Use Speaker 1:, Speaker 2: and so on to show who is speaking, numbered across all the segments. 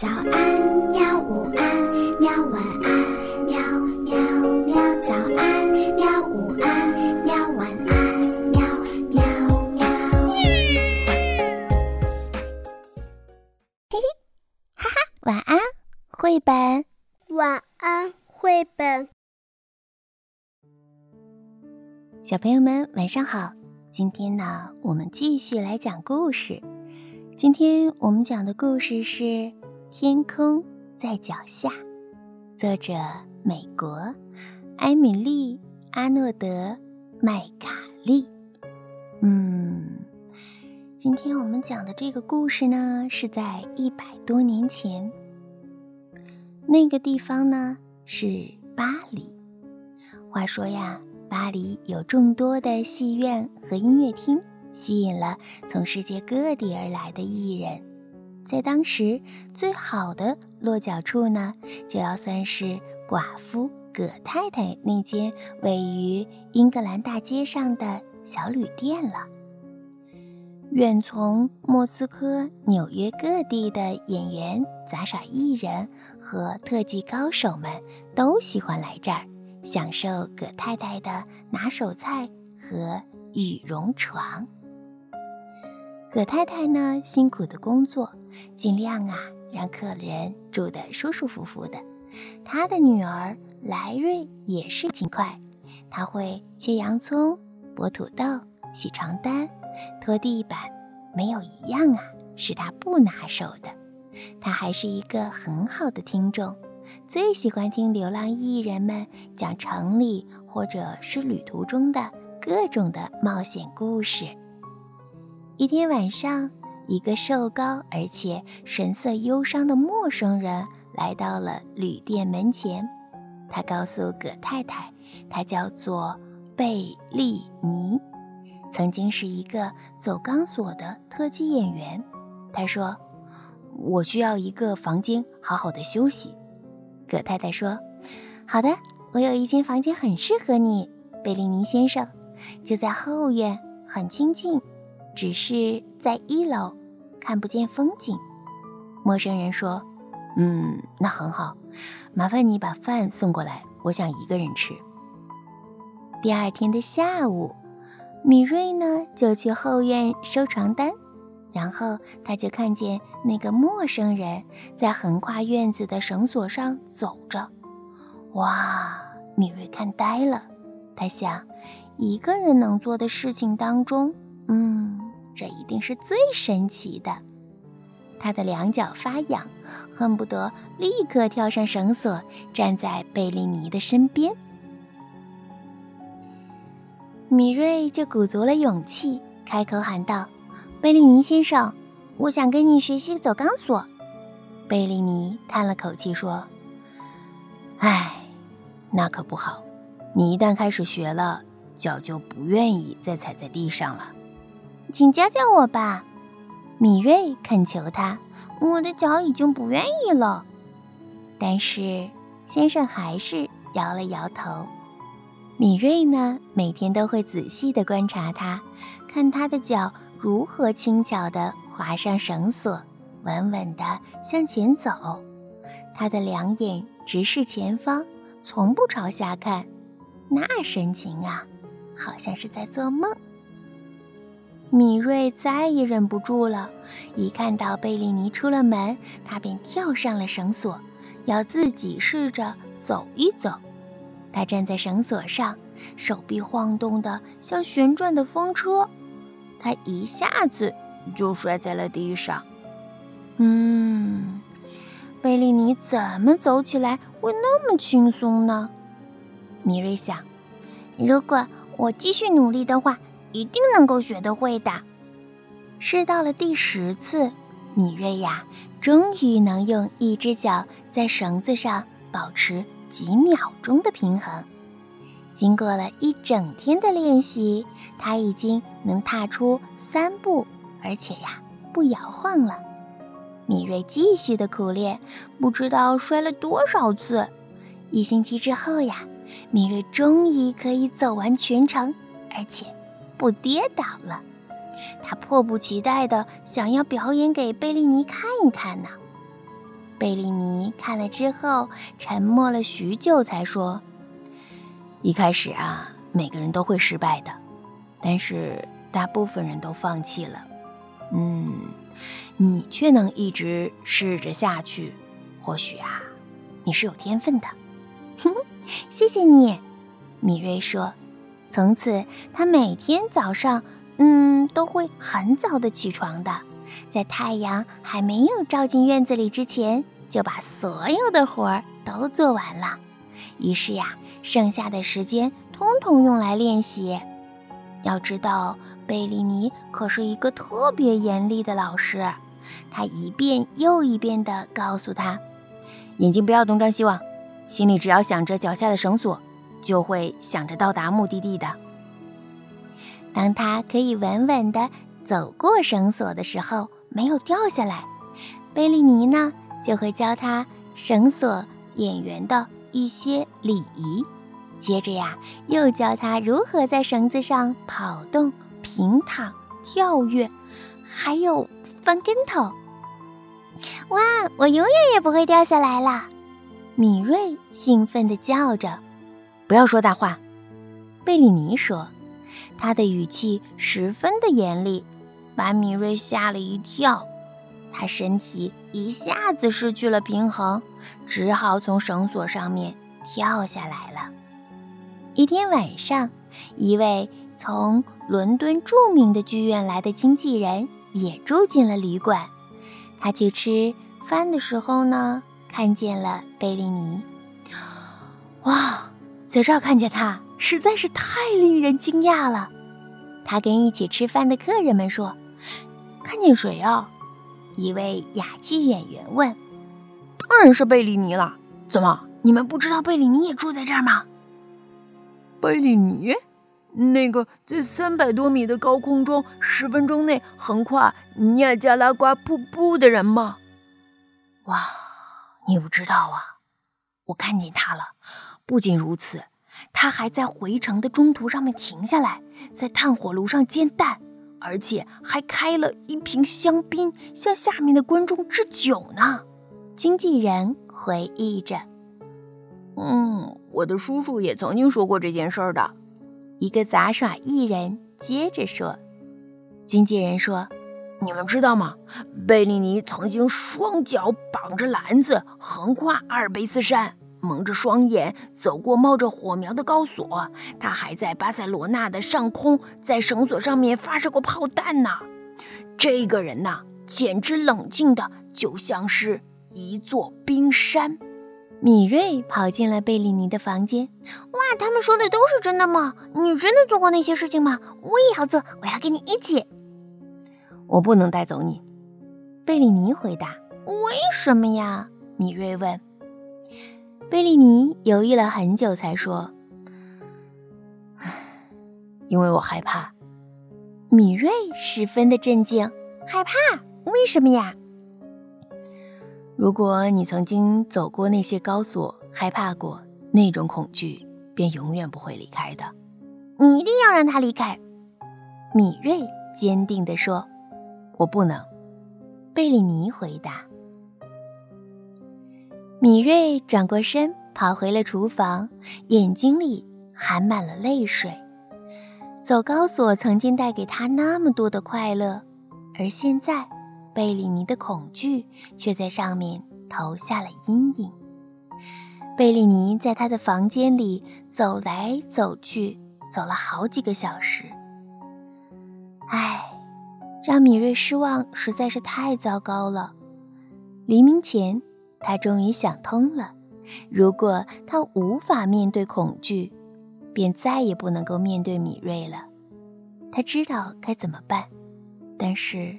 Speaker 1: 早安，喵！午安，喵！晚安，喵喵喵！早安，喵！午安，喵！晚安，喵喵喵！
Speaker 2: 嘿嘿，哈哈，晚安，绘本。
Speaker 3: 晚安，绘本。
Speaker 2: 小朋友们，晚上好！今天呢，我们继续来讲故事。今天我们讲的故事是。天空在脚下，作者美国艾米丽·阿诺德·麦卡利。嗯，今天我们讲的这个故事呢，是在一百多年前。那个地方呢是巴黎。话说呀，巴黎有众多的戏院和音乐厅，吸引了从世界各地而来的艺人。在当时，最好的落脚处呢，就要算是寡妇葛太太那间位于英格兰大街上的小旅店了。远从莫斯科、纽约各地的演员、杂耍艺人和特技高手们都喜欢来这儿，享受葛太太的拿手菜和羽绒床。葛太太呢，辛苦的工作，尽量啊让客人住得舒舒服服的。她的女儿莱瑞也是勤快，她会切洋葱、剥土豆、洗床单、拖地板，没有一样啊是她不拿手的。她还是一个很好的听众，最喜欢听流浪艺人们讲城里或者是旅途中的各种的冒险故事。一天晚上，一个瘦高而且神色忧伤的陌生人来到了旅店门前。他告诉葛太太，他叫做贝利尼，曾经是一个走钢索的特技演员。他说：“我需要一个房间，好好的休息。”葛太太说：“好的，我有一间房间很适合你，贝利尼先生，就在后院，很清静。”只是在一楼看不见风景。陌生人说：“嗯，那很好，麻烦你把饭送过来，我想一个人吃。”第二天的下午，米瑞呢就去后院收床单，然后他就看见那个陌生人在横跨院子的绳索上走着。哇，米瑞看呆了，他想，一个人能做的事情当中，嗯。这一定是最神奇的。他的两脚发痒，恨不得立刻跳上绳索，站在贝利尼的身边。米瑞就鼓足了勇气，开口喊道：“贝利尼先生，我想跟你学习走钢索。”贝利尼叹了口气说：“唉，那可不好。你一旦开始学了，脚就不愿意再踩在地上了。”请教教我吧，米瑞恳求他。我的脚已经不愿意了。但是先生还是摇了摇头。米瑞呢，每天都会仔细地观察他，看他的脚如何轻巧地划上绳索，稳稳地向前走。他的两眼直视前方，从不朝下看，那神情啊，好像是在做梦。米瑞再也忍不住了，一看到贝利尼出了门，他便跳上了绳索，要自己试着走一走。他站在绳索上，手臂晃动的像旋转的风车，他一下子就摔在了地上。嗯，贝利尼怎么走起来会那么轻松呢？米瑞想，如果我继续努力的话。一定能够学得会的。试到了第十次，米瑞呀，终于能用一只脚在绳子上保持几秒钟的平衡。经过了一整天的练习，他已经能踏出三步，而且呀，不摇晃了。米瑞继续的苦练，不知道摔了多少次。一星期之后呀，米瑞终于可以走完全程，而且。不跌倒了，他迫不及待地想要表演给贝利尼看一看呢。贝利尼看了之后，沉默了许久，才说：“一开始啊，每个人都会失败的，但是大部分人都放弃了。嗯，你却能一直试着下去，或许啊，你是有天分的。”哼哼，谢谢你，米瑞说。从此，他每天早上，嗯，都会很早的起床的。在太阳还没有照进院子里之前，就把所有的活儿都做完了。于是呀，剩下的时间通通用来练习。要知道，贝利尼可是一个特别严厉的老师，他一遍又一遍地告诉他：“眼睛不要东张西望，心里只要想着脚下的绳索，就会想着到达目的地的。”当他可以稳稳地。走过绳索的时候没有掉下来，贝利尼呢就会教他绳索演员的一些礼仪，接着呀又教他如何在绳子上跑动、平躺、跳跃，还有翻跟头。哇，我永远也不会掉下来了！米瑞兴奋地叫着。不要说大话，贝利尼说，他的语气十分的严厉。把米瑞吓了一跳，他身体一下子失去了平衡，只好从绳索上面跳下来了。一天晚上，一位从伦敦著名的剧院来的经纪人也住进了旅馆。他去吃饭的时候呢，看见了贝利尼。哇，在这儿看见他实在是太令人惊讶了。他跟一起吃饭的客人们说。看见谁啊？一位哑剧演员问。当然是贝利尼了。怎么，你们不知道贝利尼也住在这儿吗？
Speaker 4: 贝利尼，那个在三百多米的高空中十分钟内横跨尼亚加拉瓜瀑布的人吗？
Speaker 2: 哇，你不知道啊！我看见他了。不仅如此，他还在回程的中途上面停下来，在炭火炉上煎蛋。而且还开了一瓶香槟，向下面的观众致酒呢。经纪人回忆着：“
Speaker 4: 嗯，我的叔叔也曾经说过这件事儿的。”
Speaker 2: 一个杂耍艺人接着说：“经纪人说，
Speaker 4: 你们知道吗？贝利尼曾经双脚绑着篮子，横跨阿尔卑斯山。”蒙着双眼走过冒着火苗的高索，他还在巴塞罗那的上空在绳索上面发射过炮弹呢。这个人呐，简直冷静的就像是一座冰山。
Speaker 2: 米瑞跑进了贝利尼的房间。哇，他们说的都是真的吗？你真的做过那些事情吗？我也要做，我要跟你一起。
Speaker 4: 我不能带走你，
Speaker 2: 贝利尼回答。为什么呀？米瑞问。贝利尼犹豫了很久，才说：“
Speaker 4: 唉，因为我害怕。”
Speaker 2: 米瑞十分的震惊，害怕？为什么呀？
Speaker 4: 如果你曾经走过那些高索，害怕过，那种恐惧便永远不会离开的。
Speaker 2: 你一定要让他离开。”米瑞坚定地说。
Speaker 4: “我不能。”
Speaker 2: 贝利尼回答。米瑞转过身，跑回了厨房，眼睛里含满了泪水。走高索曾经带给他那么多的快乐，而现在，贝里尼的恐惧却在上面投下了阴影。贝里尼在他的房间里走来走去，走了好几个小时。唉，让米瑞失望实在是太糟糕了。黎明前。他终于想通了：如果他无法面对恐惧，便再也不能够面对米瑞了。他知道该怎么办，但是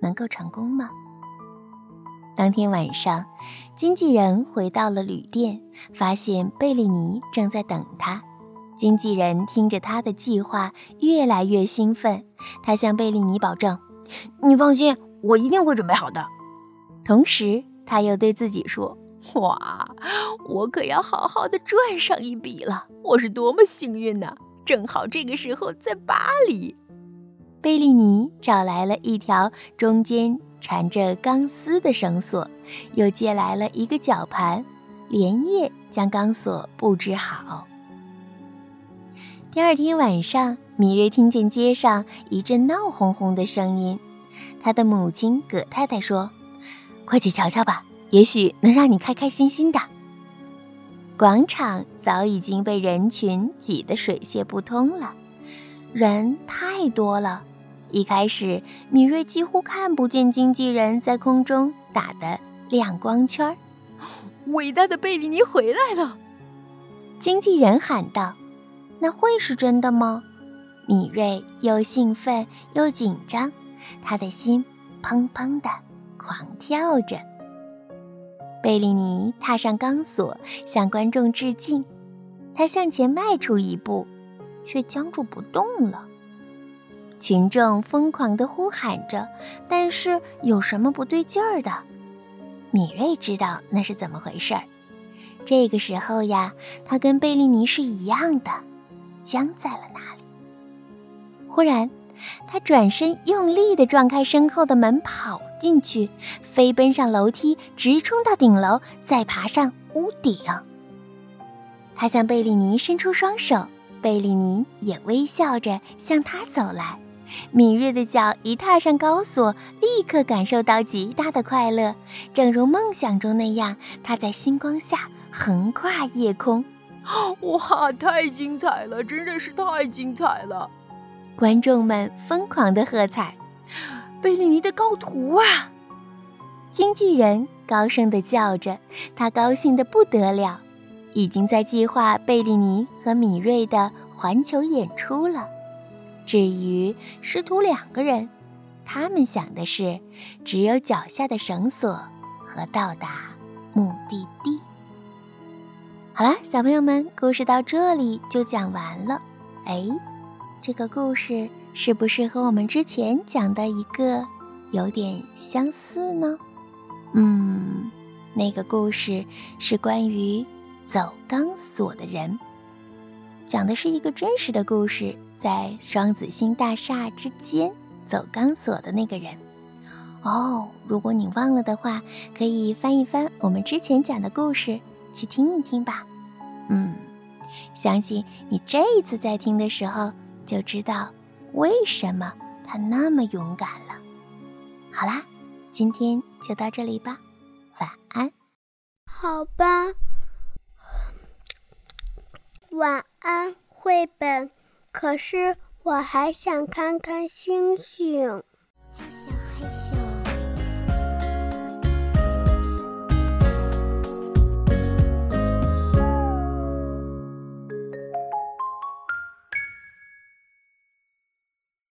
Speaker 2: 能够成功吗？当天晚上，经纪人回到了旅店，发现贝利尼正在等他。经纪人听着他的计划，越来越兴奋。他向贝利尼保证：“
Speaker 4: 你放心，我一定会准备好的。”
Speaker 2: 同时，他又对自己说：“哇，我可要好好的赚上一笔了！我是多么幸运呐！正好这个时候在巴黎。”贝利尼找来了一条中间缠着钢丝的绳索，又借来了一个绞盘，连夜将钢索布置好。第二天晚上，米瑞听见街上一阵闹哄哄的声音。他的母亲葛太太说：“快去瞧瞧吧，也许能让你开开心心的。”广场早已经被人群挤得水泄不通了，人太多了。一开始，米瑞几乎看不见经纪人在空中打的亮光圈。
Speaker 4: 伟大的贝利尼回来了！
Speaker 2: 经纪人喊道。那会是真的吗？米瑞又兴奋又紧张，他的心砰砰的狂跳着。贝利尼踏上钢索，向观众致敬。他向前迈出一步，却僵住不动了。群众疯狂地呼喊着，但是有什么不对劲儿的？米瑞知道那是怎么回事儿。这个时候呀，他跟贝利尼是一样的。僵在了那里。忽然，他转身用力地撞开身后的门，跑进去，飞奔上楼梯，直冲到顶楼，再爬上屋顶。他向贝利尼伸出双手，贝利尼也微笑着向他走来。敏锐的脚一踏上高索，立刻感受到极大的快乐，正如梦想中那样，他在星光下横跨夜空。
Speaker 4: 哇，太精彩了！真的是太精彩了！
Speaker 2: 观众们疯狂的喝彩。贝利尼的高徒啊！经纪人高声的叫着，他高兴的不得了，已经在计划贝利尼和米瑞的环球演出了。至于师徒两个人，他们想的是只有脚下的绳索和到达目的地。好了，小朋友们，故事到这里就讲完了。哎，这个故事是不是和我们之前讲的一个有点相似呢？嗯，那个故事是关于走钢索的人，讲的是一个真实的故事，在双子星大厦之间走钢索的那个人。哦，如果你忘了的话，可以翻一翻我们之前讲的故事。去听一听吧，嗯，相信你这一次在听的时候就知道为什么他那么勇敢了。好啦，今天就到这里吧，晚安。
Speaker 3: 好吧，晚安，绘本。可是我还想看看星星。